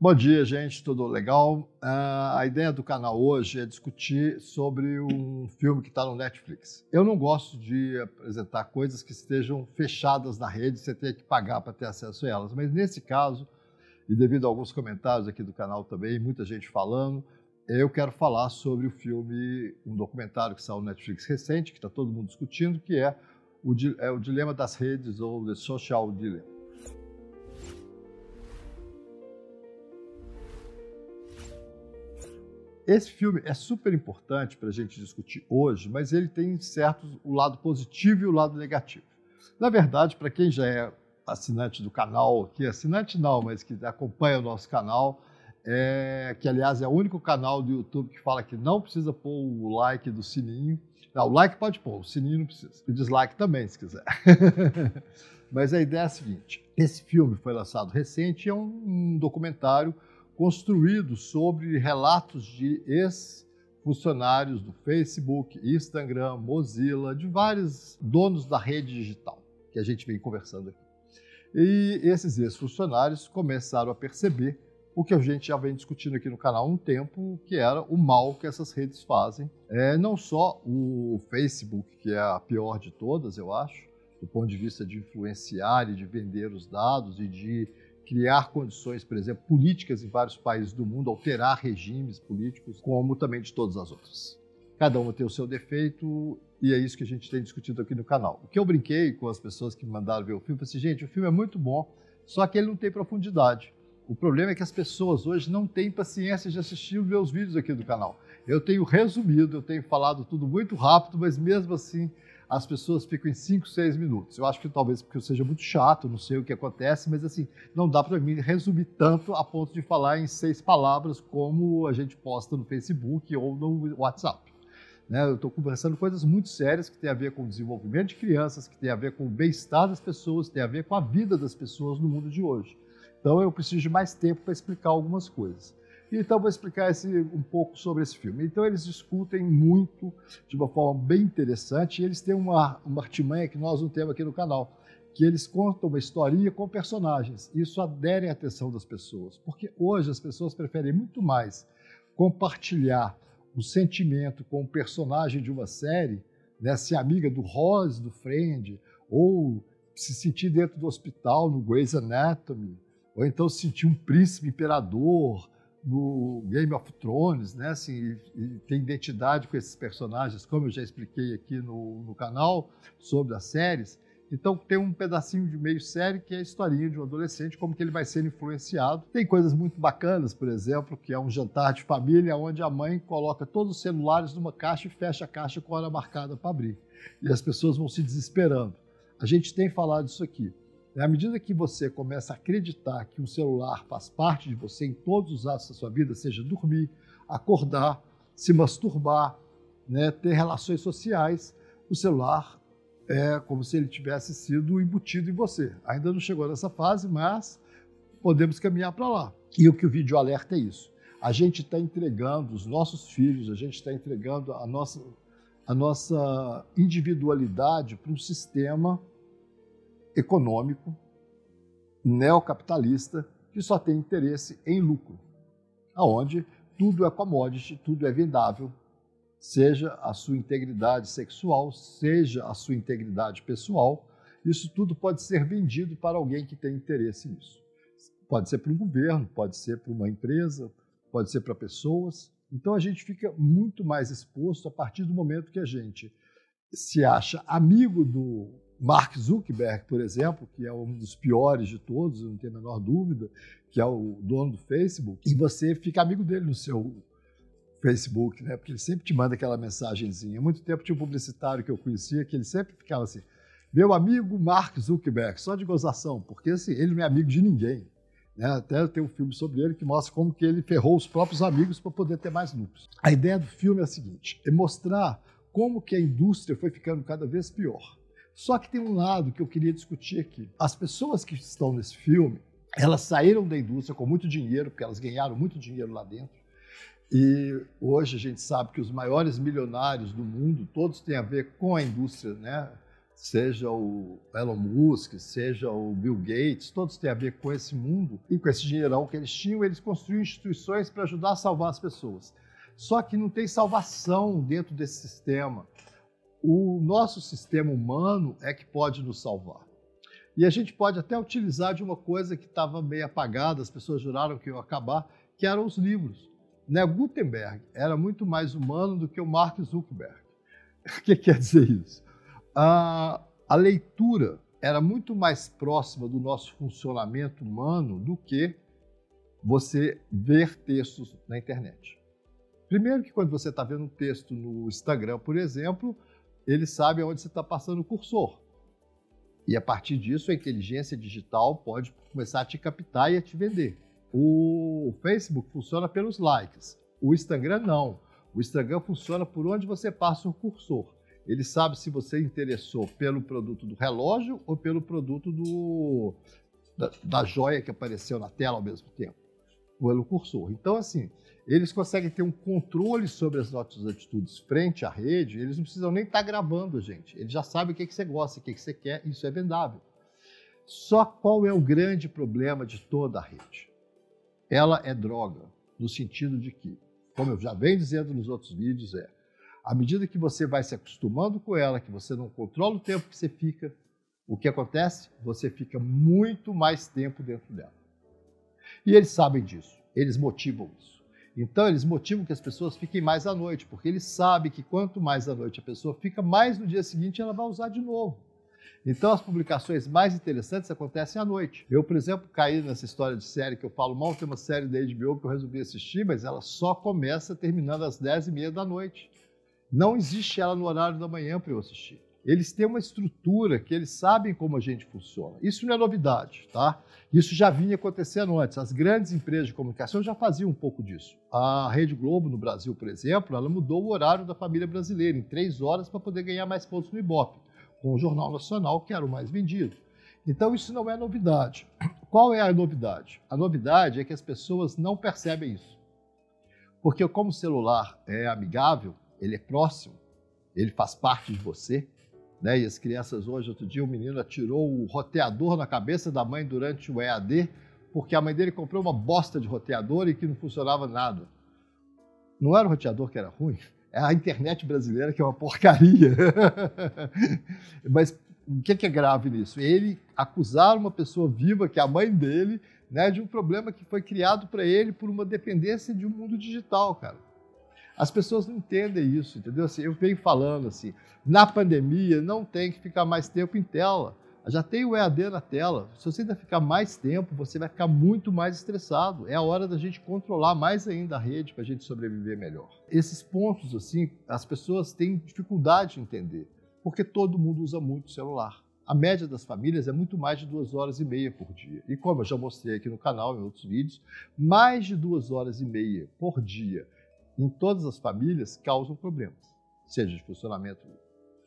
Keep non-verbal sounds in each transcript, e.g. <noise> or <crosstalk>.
Bom dia, gente, tudo legal? Uh, a ideia do canal hoje é discutir sobre um filme que está no Netflix. Eu não gosto de apresentar coisas que estejam fechadas na rede, você tem que pagar para ter acesso a elas, mas nesse caso, e devido a alguns comentários aqui do canal também, muita gente falando, eu quero falar sobre o filme, um documentário que saiu no Netflix recente, que está todo mundo discutindo, que é o, é o Dilema das Redes ou The Social Dilemma. Esse filme é super importante para a gente discutir hoje, mas ele tem certos o lado positivo e o lado negativo. Na verdade, para quem já é assinante do canal, que assinante não, mas que acompanha o nosso canal, é, que aliás é o único canal do YouTube que fala que não precisa pôr o like do sininho. Não, o like pode pôr, o sininho não precisa. O dislike também, se quiser. <laughs> mas a ideia é a seguinte: esse filme foi lançado recente e é um, um documentário construído sobre relatos de ex-funcionários do Facebook, Instagram, Mozilla, de vários donos da rede digital que a gente vem conversando aqui. E esses ex-funcionários começaram a perceber o que a gente já vem discutindo aqui no canal há um tempo, que era o mal que essas redes fazem. É, não só o Facebook, que é a pior de todas, eu acho, do ponto de vista de influenciar e de vender os dados e de criar condições, por exemplo, políticas em vários países do mundo, alterar regimes políticos, como também de todas as outras. Cada uma tem o seu defeito e é isso que a gente tem discutido aqui no canal. O que eu brinquei com as pessoas que me mandaram ver o filme, falei assim, gente, o filme é muito bom, só que ele não tem profundidade. O problema é que as pessoas hoje não têm paciência de assistir os meus vídeos aqui do canal. Eu tenho resumido, eu tenho falado tudo muito rápido, mas mesmo assim as pessoas ficam em 5, 6 minutos. Eu acho que talvez porque eu seja muito chato, não sei o que acontece, mas assim, não dá para mim resumir tanto a ponto de falar em seis palavras como a gente posta no Facebook ou no WhatsApp. Né? Eu estou conversando coisas muito sérias que têm a ver com o desenvolvimento de crianças, que têm a ver com o bem-estar das pessoas, que têm a ver com a vida das pessoas no mundo de hoje. Então eu preciso de mais tempo para explicar algumas coisas. Então, vou explicar esse, um pouco sobre esse filme. Então, eles discutem muito, de uma forma bem interessante, e eles têm uma, uma artimanha que nós não temos aqui no canal, que eles contam uma historinha com personagens. Isso adere a atenção das pessoas, porque hoje as pessoas preferem muito mais compartilhar o sentimento com o personagem de uma série, né, ser amiga do Ross, do Friend, ou se sentir dentro do hospital no Grey's Anatomy, ou então se sentir um príncipe imperador, no Game of Thrones, né? Assim, tem identidade com esses personagens, como eu já expliquei aqui no, no canal sobre as séries. Então tem um pedacinho de meio série que é a historinha de um adolescente, como que ele vai ser influenciado. Tem coisas muito bacanas, por exemplo, que é um jantar de família onde a mãe coloca todos os celulares numa caixa e fecha a caixa com a hora marcada para abrir. E as pessoas vão se desesperando. A gente tem falado disso aqui. À medida que você começa a acreditar que um celular faz parte de você em todos os atos da sua vida, seja dormir, acordar, se masturbar, né, ter relações sociais, o celular é como se ele tivesse sido embutido em você. Ainda não chegou nessa fase, mas podemos caminhar para lá. E o que o vídeo alerta é isso. A gente está entregando os nossos filhos, a gente está entregando a nossa, a nossa individualidade para um sistema econômico neocapitalista que só tem interesse em lucro, aonde tudo é commodity, tudo é vendável, seja a sua integridade sexual, seja a sua integridade pessoal, isso tudo pode ser vendido para alguém que tem interesse nisso. Pode ser para um governo, pode ser para uma empresa, pode ser para pessoas. Então a gente fica muito mais exposto a partir do momento que a gente se acha amigo do Mark Zuckerberg, por exemplo, que é um dos piores de todos, não tem a menor dúvida, que é o dono do Facebook, e você fica amigo dele no seu Facebook, né? Porque ele sempre te manda aquela mensagenzinha. Há muito tempo tinha um publicitário que eu conhecia que ele sempre ficava assim: meu amigo Mark Zuckerberg, só de gozação, porque assim, ele não é amigo de ninguém. Né? Até tem um filme sobre ele que mostra como que ele ferrou os próprios amigos para poder ter mais lucros. A ideia do filme é a seguinte: é mostrar como que a indústria foi ficando cada vez pior. Só que tem um lado que eu queria discutir aqui. As pessoas que estão nesse filme, elas saíram da indústria com muito dinheiro, porque elas ganharam muito dinheiro lá dentro. E hoje a gente sabe que os maiores milionários do mundo, todos têm a ver com a indústria, né? seja o Elon Musk, seja o Bill Gates, todos têm a ver com esse mundo e com esse dinheirão que eles tinham, eles construíram instituições para ajudar a salvar as pessoas. Só que não tem salvação dentro desse sistema. O nosso sistema humano é que pode nos salvar. E a gente pode até utilizar de uma coisa que estava meio apagada, as pessoas juraram que ia acabar, que eram os livros. Né? Gutenberg era muito mais humano do que o Mark Zuckerberg. O <laughs> que quer dizer isso? A, a leitura era muito mais próxima do nosso funcionamento humano do que você ver textos na internet. Primeiro que quando você está vendo um texto no Instagram, por exemplo, ele sabe aonde você está passando o cursor. E a partir disso, a inteligência digital pode começar a te captar e a te vender. O Facebook funciona pelos likes, o Instagram não. O Instagram funciona por onde você passa o cursor. Ele sabe se você interessou pelo produto do relógio ou pelo produto do, da, da joia que apareceu na tela ao mesmo tempo, pelo cursor. Então, assim, eles conseguem ter um controle sobre as nossas atitudes frente à rede, eles não precisam nem estar tá gravando gente. Eles já sabem o que, que você gosta, o que, que você quer, isso é vendável. Só qual é o grande problema de toda a rede? Ela é droga, no sentido de que, como eu já venho dizendo nos outros vídeos, é à medida que você vai se acostumando com ela, que você não controla o tempo que você fica, o que acontece? Você fica muito mais tempo dentro dela. E eles sabem disso, eles motivam isso. Então, eles motivam que as pessoas fiquem mais à noite, porque eles sabem que quanto mais à noite a pessoa fica, mais no dia seguinte ela vai usar de novo. Então, as publicações mais interessantes acontecem à noite. Eu, por exemplo, caí nessa história de série que eu falo mal, tem uma série da HBO que eu resolvi assistir, mas ela só começa terminando às 10h30 da noite. Não existe ela no horário da manhã para eu assistir. Eles têm uma estrutura que eles sabem como a gente funciona. Isso não é novidade, tá? Isso já vinha acontecendo antes. As grandes empresas de comunicação já faziam um pouco disso. A Rede Globo no Brasil, por exemplo, ela mudou o horário da família brasileira em três horas para poder ganhar mais pontos no Ibope, com o Jornal Nacional, que era o mais vendido. Então, isso não é novidade. Qual é a novidade? A novidade é que as pessoas não percebem isso. Porque como o celular é amigável, ele é próximo, ele faz parte de você, né? E as crianças hoje, outro dia, o um menino atirou o roteador na cabeça da mãe durante o EAD, porque a mãe dele comprou uma bosta de roteador e que não funcionava nada. Não era o roteador que era ruim, é a internet brasileira que é uma porcaria. <laughs> Mas o que é grave nisso? Ele acusar uma pessoa viva, que é a mãe dele, né, de um problema que foi criado para ele por uma dependência de um mundo digital, cara. As pessoas não entendem isso, entendeu? Assim, eu venho falando assim, na pandemia não tem que ficar mais tempo em tela. Já tem o EAD na tela. Se você ainda ficar mais tempo, você vai ficar muito mais estressado. É a hora da gente controlar mais ainda a rede para a gente sobreviver melhor. Esses pontos, assim, as pessoas têm dificuldade de entender, porque todo mundo usa muito celular. A média das famílias é muito mais de duas horas e meia por dia. E como eu já mostrei aqui no canal, em outros vídeos, mais de duas horas e meia por dia em todas as famílias causam problemas, seja de funcionamento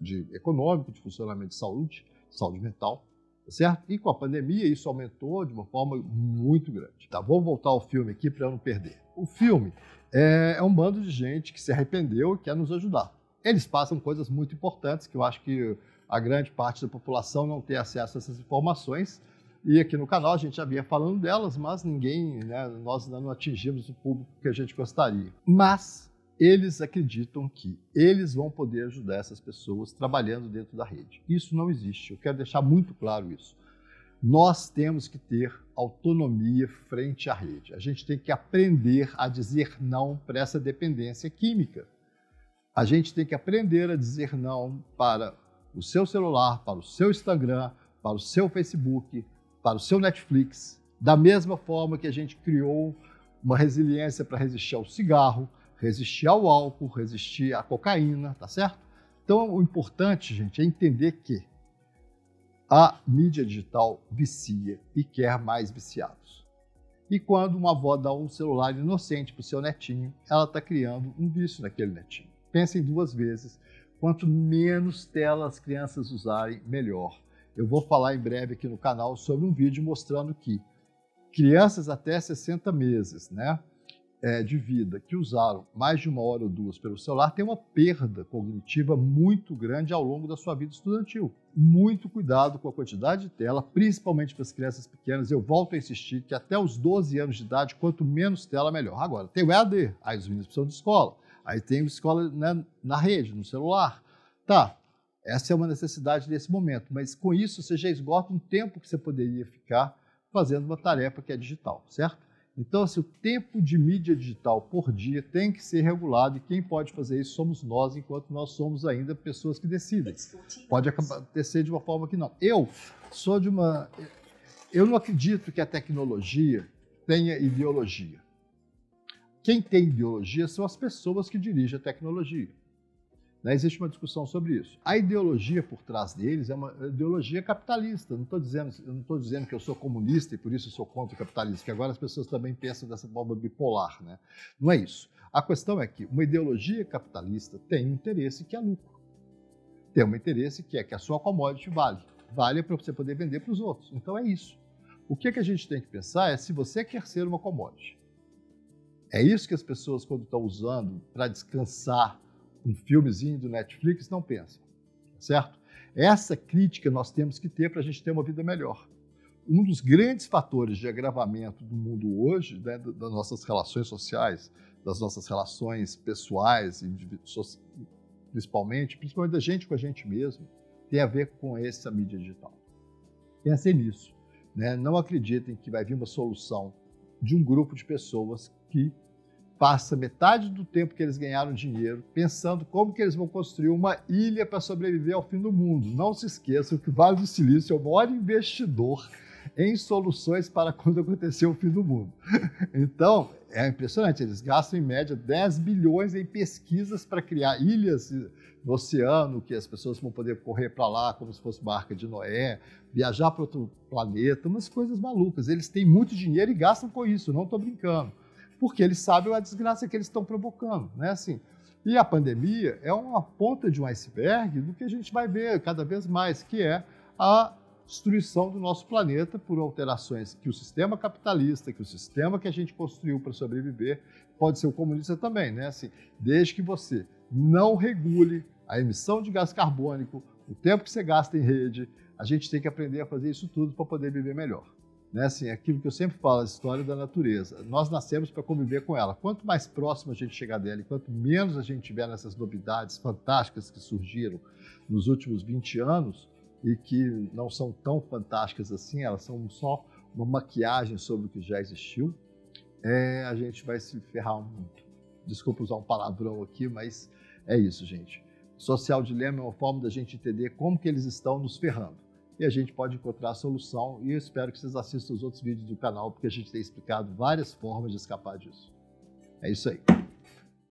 de econômico, de funcionamento de saúde, saúde mental, tá certo? E com a pandemia isso aumentou de uma forma muito grande. Tá, vamos voltar ao filme aqui para não perder. O filme é, é um bando de gente que se arrependeu e quer nos ajudar. Eles passam coisas muito importantes que eu acho que a grande parte da população não tem acesso a essas informações e aqui no canal a gente já vinha falando delas, mas ninguém, né, nós ainda não atingimos o público que a gente gostaria. Mas eles acreditam que eles vão poder ajudar essas pessoas trabalhando dentro da rede. Isso não existe. Eu quero deixar muito claro isso. Nós temos que ter autonomia frente à rede. A gente tem que aprender a dizer não para essa dependência química. A gente tem que aprender a dizer não para o seu celular, para o seu Instagram, para o seu Facebook, para o seu Netflix, da mesma forma que a gente criou uma resiliência para resistir ao cigarro, resistir ao álcool, resistir à cocaína, tá certo? Então, o importante, gente, é entender que a mídia digital vicia e quer mais viciados. E quando uma avó dá um celular inocente para o seu netinho, ela está criando um vício naquele netinho. Pensem duas vezes. Quanto menos tela as crianças usarem, melhor. Eu vou falar em breve aqui no canal sobre um vídeo mostrando que crianças até 60 meses, né? é, de vida que usaram mais de uma hora ou duas pelo celular têm uma perda cognitiva muito grande ao longo da sua vida estudantil. Muito cuidado com a quantidade de tela, principalmente para as crianças pequenas. Eu volto a insistir que até os 12 anos de idade, quanto menos tela, melhor. Agora, tem o EAD, aí os meninos precisam de escola. Aí tem escola né, na rede, no celular. Tá, essa é uma necessidade desse momento, mas com isso você já esgota um tempo que você poderia ficar fazendo uma tarefa que é digital, certo? Então, assim, o tempo de mídia digital por dia tem que ser regulado e quem pode fazer isso somos nós, enquanto nós somos ainda pessoas que decidem. Pode acontecer de uma forma que não. Eu sou de uma. Eu não acredito que a tecnologia tenha ideologia. Quem tem ideologia são as pessoas que dirigem a tecnologia. Né? Existe uma discussão sobre isso. A ideologia por trás deles é uma ideologia capitalista. Não estou dizendo, dizendo que eu sou comunista e por isso eu sou contra o capitalismo, que agora as pessoas também pensam dessa forma bipolar. Né? Não é isso. A questão é que uma ideologia capitalista tem um interesse que é lucro. Tem um interesse que é que a sua commodity vale. Vale para você poder vender para os outros. Então é isso. O que, é que a gente tem que pensar é se você quer ser uma commodity. É isso que as pessoas, quando estão usando para descansar um filmezinho do Netflix, não pensam, certo? Essa crítica nós temos que ter para a gente ter uma vida melhor. Um dos grandes fatores de agravamento do mundo hoje, né, das nossas relações sociais, das nossas relações pessoais, principalmente, principalmente da gente com a gente mesmo, tem a ver com essa mídia digital. Pensem nisso. Né? Não acreditem que vai vir uma solução de um grupo de pessoas que passa metade do tempo que eles ganharam dinheiro pensando como que eles vão construir uma ilha para sobreviver ao fim do mundo. Não se esqueçam que o Vale do Silício é o maior investidor em soluções para quando acontecer o fim do mundo. <laughs> Então, é impressionante, eles gastam em média 10 bilhões em pesquisas para criar ilhas no oceano, que as pessoas vão poder correr para lá como se fosse barca de Noé, viajar para outro planeta, umas coisas malucas. Eles têm muito dinheiro e gastam com isso, não estou brincando porque eles sabem a desgraça que eles estão provocando, né? Assim, e a pandemia é uma ponta de um iceberg do que a gente vai ver cada vez mais, que é a destruição do nosso planeta por alterações que o sistema capitalista, que o sistema que a gente construiu para sobreviver, pode ser o comunista também, né? Assim, desde que você não regule a emissão de gás carbônico, o tempo que você gasta em rede, a gente tem que aprender a fazer isso tudo para poder viver melhor. Né? Assim, aquilo que eu sempre falo, a história da natureza. Nós nascemos para conviver com ela. Quanto mais próximo a gente chegar dela e quanto menos a gente tiver nessas novidades fantásticas que surgiram nos últimos 20 anos e que não são tão fantásticas assim, elas são só uma maquiagem sobre o que já existiu, é, a gente vai se ferrar muito. Desculpa usar um palavrão aqui, mas é isso, gente. Social dilema é uma forma da gente entender como que eles estão nos ferrando e a gente pode encontrar a solução. E eu espero que vocês assistam os outros vídeos do canal, porque a gente tem explicado várias formas de escapar disso. É isso aí.